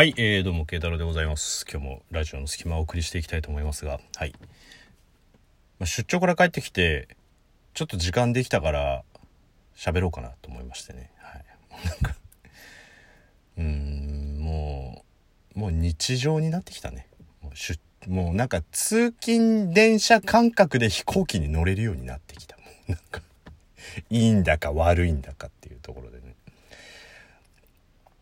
はい、えー、どうも、慶太郎でございます。今日もラジオの隙間をお送りしていきたいと思いますが、はい。まあ、出張から帰ってきて、ちょっと時間できたから、喋ろうかなと思いましてね。はい。なんか、うーん、もう、もう日常になってきたね。もう出もうなんか通勤電車感覚で飛行機に乗れるようになってきた。もうなんか、いいんだか悪いんだかっていうところでね。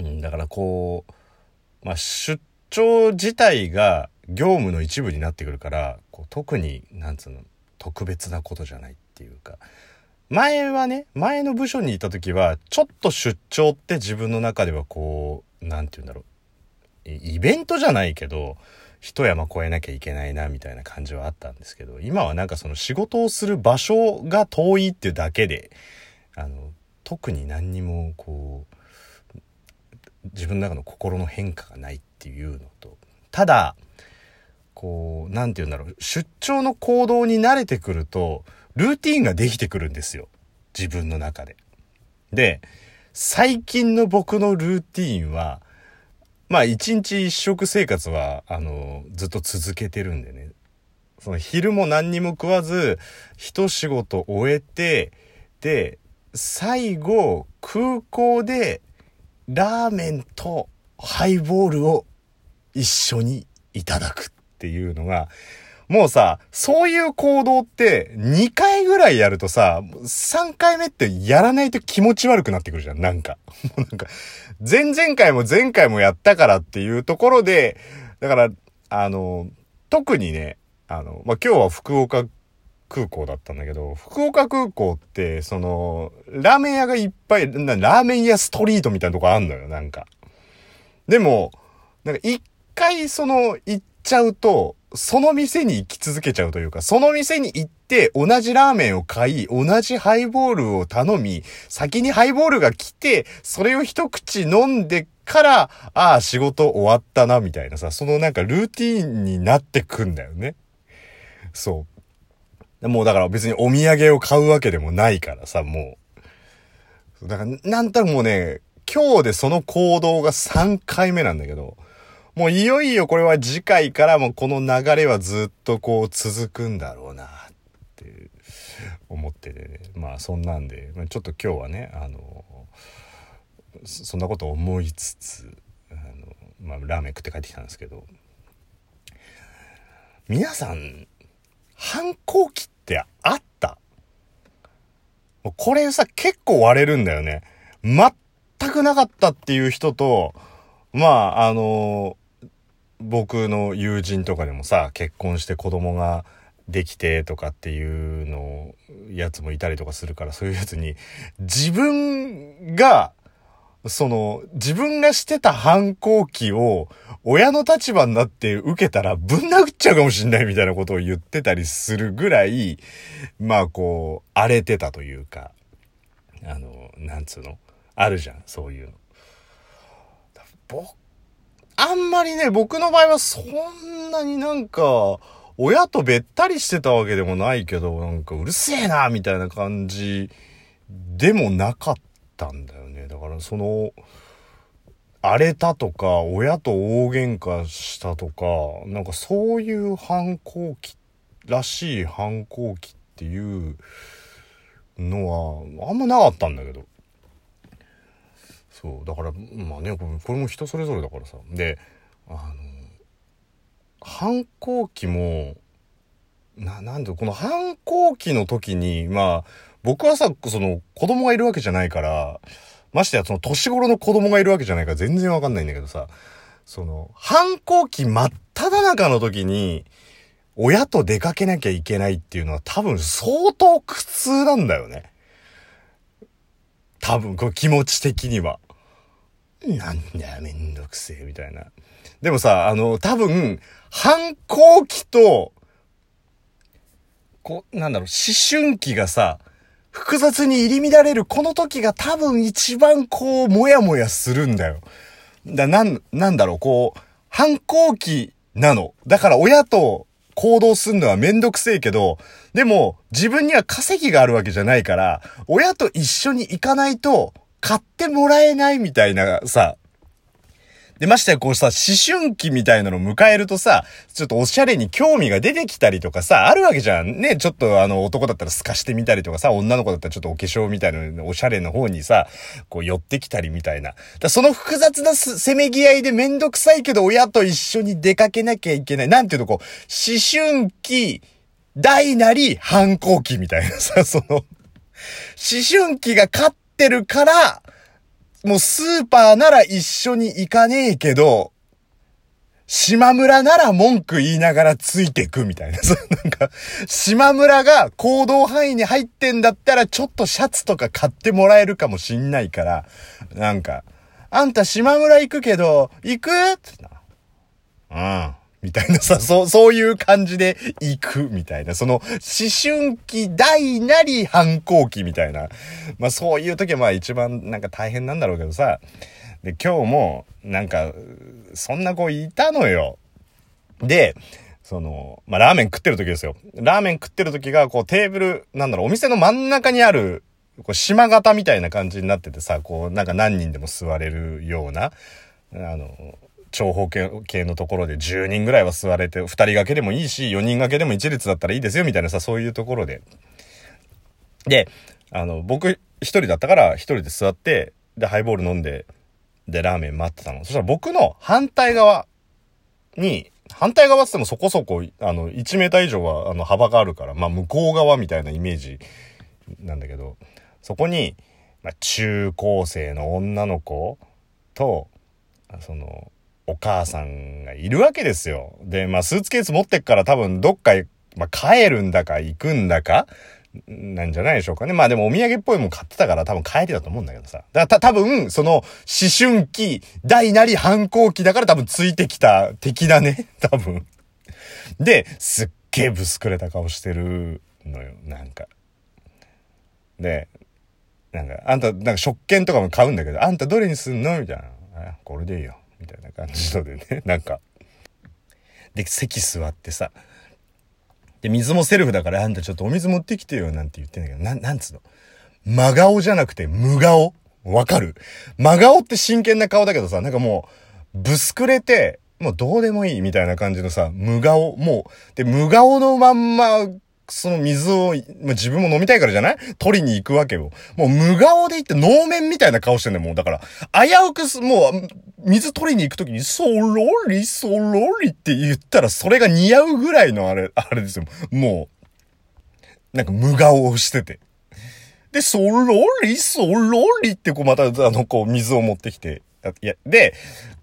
うん、だからこう、まあ、出張自体が業務の一部になってくるからこう特になんつうの特別なことじゃないっていうか。前はね前の部署にいた時はちょっと出張って自分の中ではこうなんて言うんだろう。イイベントじゃないけど一山越えなきゃいけないなみたいな感じはあったんですけど今はなんかその仕事をする場所が遠いっていうだけであの特に何にもこう自分の中の心の変化がないっていうのとただこう何て言うんだろう出張の行動に慣れてくるとルーティンができてくるんですよ自分の中で。で最近の僕のルーティンはまあ一日一食生活はあのずっと続けてるんでねその昼も何にも食わず一仕事終えてで最後空港でラーメンとハイボールを一緒にいただくっていうのが、もうさ、そういう行動って2回ぐらいやるとさ、3回目ってやらないと気持ち悪くなってくるじゃん、なんか。もうなんか、前々回も前回もやったからっていうところで、だから、あの、特にね、あの、まあ、今日は福岡空港だったんだけど、福岡空港って、その、ラーメン屋がいっぱい、なラーメン屋ストリートみたいなとこあんのよ、なんか。でも、なんか一回その、行っちゃうと、その店に行き続けちゃうというか、その店に行って同じラーメンを買い、同じハイボールを頼み、先にハイボールが来て、それを一口飲んでから、ああ、仕事終わったな、みたいなさ、そのなんかルーティーンになってくんだよね。そう。もうだから別にお土産を買うわけでもないからさ、もう。だから、なんとなくもうね、今日でその行動が3回目なんだけど、もういよいよこれは次回からもこの流れはずっとこう続くんだろうなって思っててね。まあそんなんで、ちょっと今日はね、あの、そんなこと思いつつ、あの、まあラーメン食って帰ってきたんですけど、皆さん、反抗期ってあったこれさ、結構割れるんだよね。全くなかったっていう人と、まあ、あの、僕の友人とかでもさ、結婚して子供ができてとかっていうの、やつもいたりとかするから、そういうやつに、自分が、その、自分がしてた反抗期を、親の立場になって受けたらぶん殴っちゃうかもしんないみたいなことを言ってたりするぐらい、まあこう、荒れてたというか、あの、なんつうの？あるじゃん、そういうの。僕、あんまりね、僕の場合はそんなになんか、親とべったりしてたわけでもないけど、なんかうるせえな、みたいな感じでもなかったんだよ。からその、荒れたとか、親と大喧嘩したとか、なんかそういう反抗期らしい反抗期っていうのは、あんまなかったんだけど。そう、だから、まあね、これも人それぞれだからさ。で、あの、反抗期も、な、なんで、この反抗期の時に、まあ、僕はさ、その、子供がいるわけじゃないから、ましてや、その、年頃の子供がいるわけじゃないから全然わかんないんだけどさ、その、反抗期真っ只中の時に、親と出かけなきゃいけないっていうのは多分相当苦痛なんだよね。多分、これ気持ち的には。なんだよ、めんどくせえ、みたいな。でもさ、あの、多分、反抗期と、こう、なんだろう、思春期がさ、複雑に入り乱れるこの時が多分一番こう、もやもやするんだよ。だ、なん、なんだろう、こう、反抗期なの。だから親と行動するのはめんどくせえけど、でも自分には稼ぎがあるわけじゃないから、親と一緒に行かないと買ってもらえないみたいなさ。で、ましてやこうさ、思春期みたいなのを迎えるとさ、ちょっとおしゃれに興味が出てきたりとかさ、あるわけじゃん。ね、ちょっとあの男だったら透かしてみたりとかさ、女の子だったらちょっとお化粧みたいなおしゃれの方にさ、こう寄ってきたりみたいな。だその複雑なせめぎ合いでめんどくさいけど親と一緒に出かけなきゃいけない。なんていうのこう、思春期、大なり反抗期みたいなさ、その、思春期が勝ってるから、もうスーパーなら一緒に行かねえけど、島村なら文句言いながらついてくみたいな。そ、なんか、島村が行動範囲に入ってんだったらちょっとシャツとか買ってもらえるかもしんないから、なんか、あんた島村行くけど、行く？ってなうん。みたいな さ、そう、そういう感じで行くみたいな、その思春期大なり反抗期みたいな。まあそういう時はまあ一番なんか大変なんだろうけどさ。で、今日もなんか、そんな子いたのよ。で、その、まあラーメン食ってる時ですよ。ラーメン食ってる時がこうテーブル、なんだろう、お店の真ん中にある、こう島型みたいな感じになっててさ、こうなんか何人でも座れるような、あの、長方形のところで10人ぐらいは座れて、2人掛けでもいいし、4人掛けでも1列だったらいいですよ、みたいなさ、そういうところで。で、あの、僕1人だったから1人で座って、で、ハイボール飲んで、で、ラーメン待ってたの。そしたら僕の反対側に、反対側ってってもそこそこ、あの、1メーター以上は、あの、幅があるから、まあ、向こう側みたいなイメージなんだけど、そこに、まあ、中高生の女の子と、その、お母さんがいるわけですよ。で、まあ、スーツケース持ってっから多分どっか、まあ、帰るんだか行くんだか、なんじゃないでしょうかね。まあでもお土産っぽいもん買ってたから多分帰りだと思うんだけどさ。だた多分、その思春期、大なり反抗期だから多分ついてきた敵だね。多分。で、すっげえぶすくれた顔してるのよ。なんか。で、なんか、あんた、なんか食券とかも買うんだけど、あんたどれにすんの？みたいな。これでいいよ。みたいな感じのでね、なんか。で、席座ってさ、で、水もセルフだから、あんたちょっとお水持ってきてよ、なんて言ってんだけど、な、なんつうの？真顔じゃなくて無顔。わかる？真顔って真剣な顔だけどさ、なんかもう、ぶすくれて、もうどうでもいいみたいな感じのさ、無顔、もう、で、無顔のまんま、その水を、自分も飲みたいからじゃない？取りに行くわけよ。もう無顔で行って能面みたいな顔してんだよ、もう。だから、危うくす、もう、水取りに行くときに、そろり、そろりって言ったら、それが似合うぐらいのあれ、あれですよ。もう、なんか無顔をしてて。で、そろり、そろりってこうまた、あの、こう水を持ってきて、いや、で、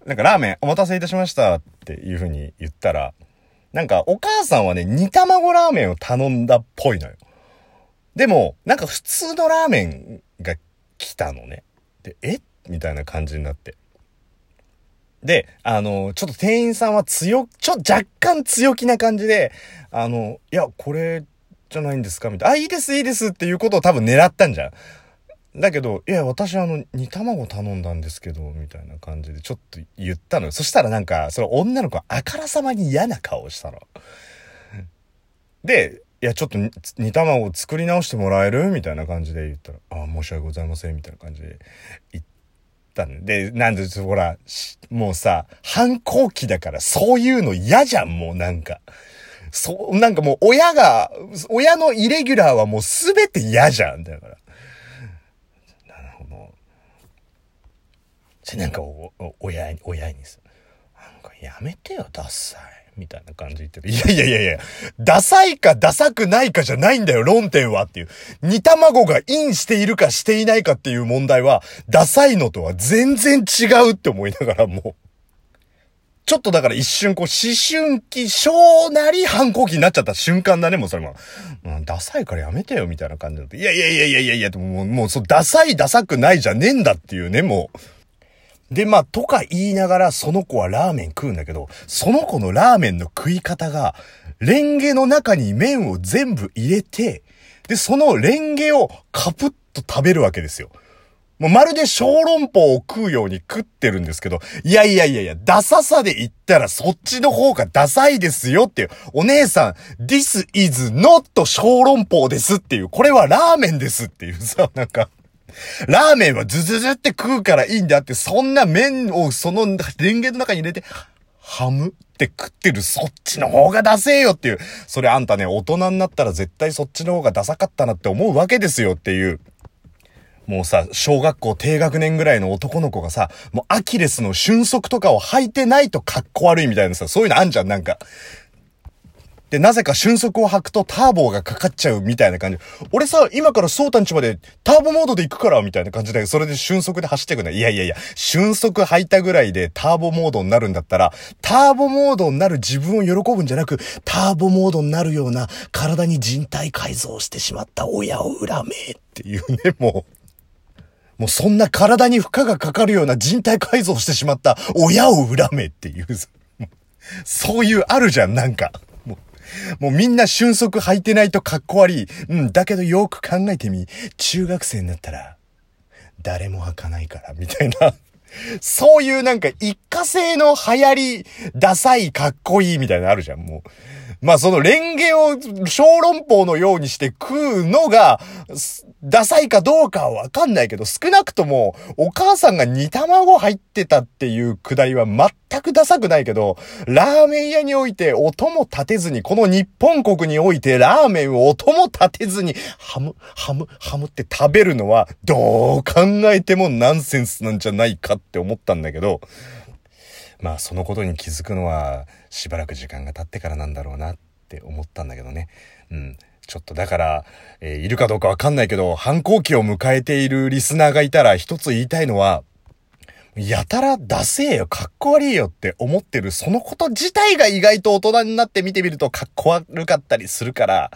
なんかラーメンお待たせいたしましたっていう風に言ったら、なんか、お母さんはね、煮卵ラーメンを頼んだっぽいのよ。でも、なんか普通のラーメンが来たのね。で、え？みたいな感じになって。で、あの、ちょっと店員さんは強、ちょ、若干強気な感じで、あの、いや、これじゃないんですか？みたいな。あ、いいです、いいですっていうことを多分狙ったんじゃん。だけど、いや、私あの、煮卵頼んだんですけど、みたいな感じでちょっと言ったのよ。そしたらなんか、その女の子あからさまに嫌な顔をしたの。で、いや、ちょっと煮卵作り直してもらえる？みたいな感じで言ったら、あ申し訳ございません、みたいな感じで言ったんで、なんで、ほら、もうさ、反抗期だからそういうの嫌じゃん、もうなんか。そう、なんかもう親が、親のイレギュラーはもうすべて嫌じゃん、だから。で、なんかお、お、親に、親にさ、なんかやめてよ、ダサい。みたいな感じ言ってて。いやいやいやいや、ダサいかダサくないかじゃないんだよ、論点はっていう。煮卵がインしているかしていないかっていう問題は、ダサいのとは全然違うって思いながらもう。ちょっとだから一瞬こう、思春期、小なり反抗期になっちゃった瞬間だね、もうそれも。うん、ダサいからやめてよ、みたいな感じだって。いやいやいやいやいやいや、もう、もう、そう、ダサいダサくないじゃねえんだっていうね、もう。で、まあ、とか言いながら、その子はラーメン食うんだけど、その子のラーメンの食い方が、レンゲの中に麺を全部入れて、で、そのレンゲをカプッと食べるわけですよ。もうまるで小籠包を食うように食ってるんですけど、いやいやいやいや、ダサさで言ったらそっちの方がダサいですよっていう、お姉さん、this is not 小籠包ですっていう、これはラーメンですっていうさ、なんか、ラーメンはズズズって食うからいいんだって、そんな麺をそのレンゲの中に入れて、ハムって食ってるそっちの方がダセえよっていう。それあんたね、大人になったら絶対そっちの方がダサかったなって思うわけですよっていう。もうさ、小学校低学年ぐらいの男の子がさ、もうアキレスの瞬足とかを履いてないと格好悪いみたいなさ、そういうのあんじゃん、なんか。で、なぜか瞬足を履くとターボがかかっちゃうみたいな感じ。俺さ、今からソータンチまでターボモードで行くからみたいな感じで、それで瞬足で走ってくね。い？やいやいや、瞬足履いたぐらいでターボモードになるんだったら、ターボモードになる自分を喜ぶんじゃなく、ターボモードになるような体に人体改造してしまった親を恨めっていうね、もう。もうそんな体に負荷がかかるような人体改造してしまった親を恨めっていう。そういうあるじゃん、なんか。もうみんな瞬足履いてないとかっこ悪い。うん、だけどよく考えてみ。中学生になったら、誰も履かないから、みたいな。そういうなんか一過性の流行り、ダサい、かっこいいみたいなのあるじゃん、もう。まあそのレンゲを小籠包のようにして食うのが、ダサいかどうかはわかんないけど、少なくともお母さんが煮卵入ってたっていうくだりは全くダサくないけど、ラーメン屋において音も立てずに、この日本国においてラーメンを音も立てずに、ハム、ハム、ハムって食べるのは、どう考えてもナンセンスなんじゃないかって思ったんだけど、まあそのことに気づくのはしばらく時間が経ってからなんだろうなって思ったんだけどね。うん。ちょっとだから、えー、いるかどうかわかんないけど、反抗期を迎えているリスナーがいたら一つ言いたいのは、やたらダセえよ、かっこ悪いよって思ってる、そのこと自体が意外と大人になって見てみるとかっこ悪かったりするから、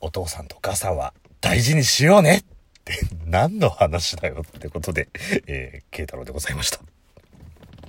お父さんとお母さんは大事にしようねって何の話だよってことで、えー、慶太郎でございました。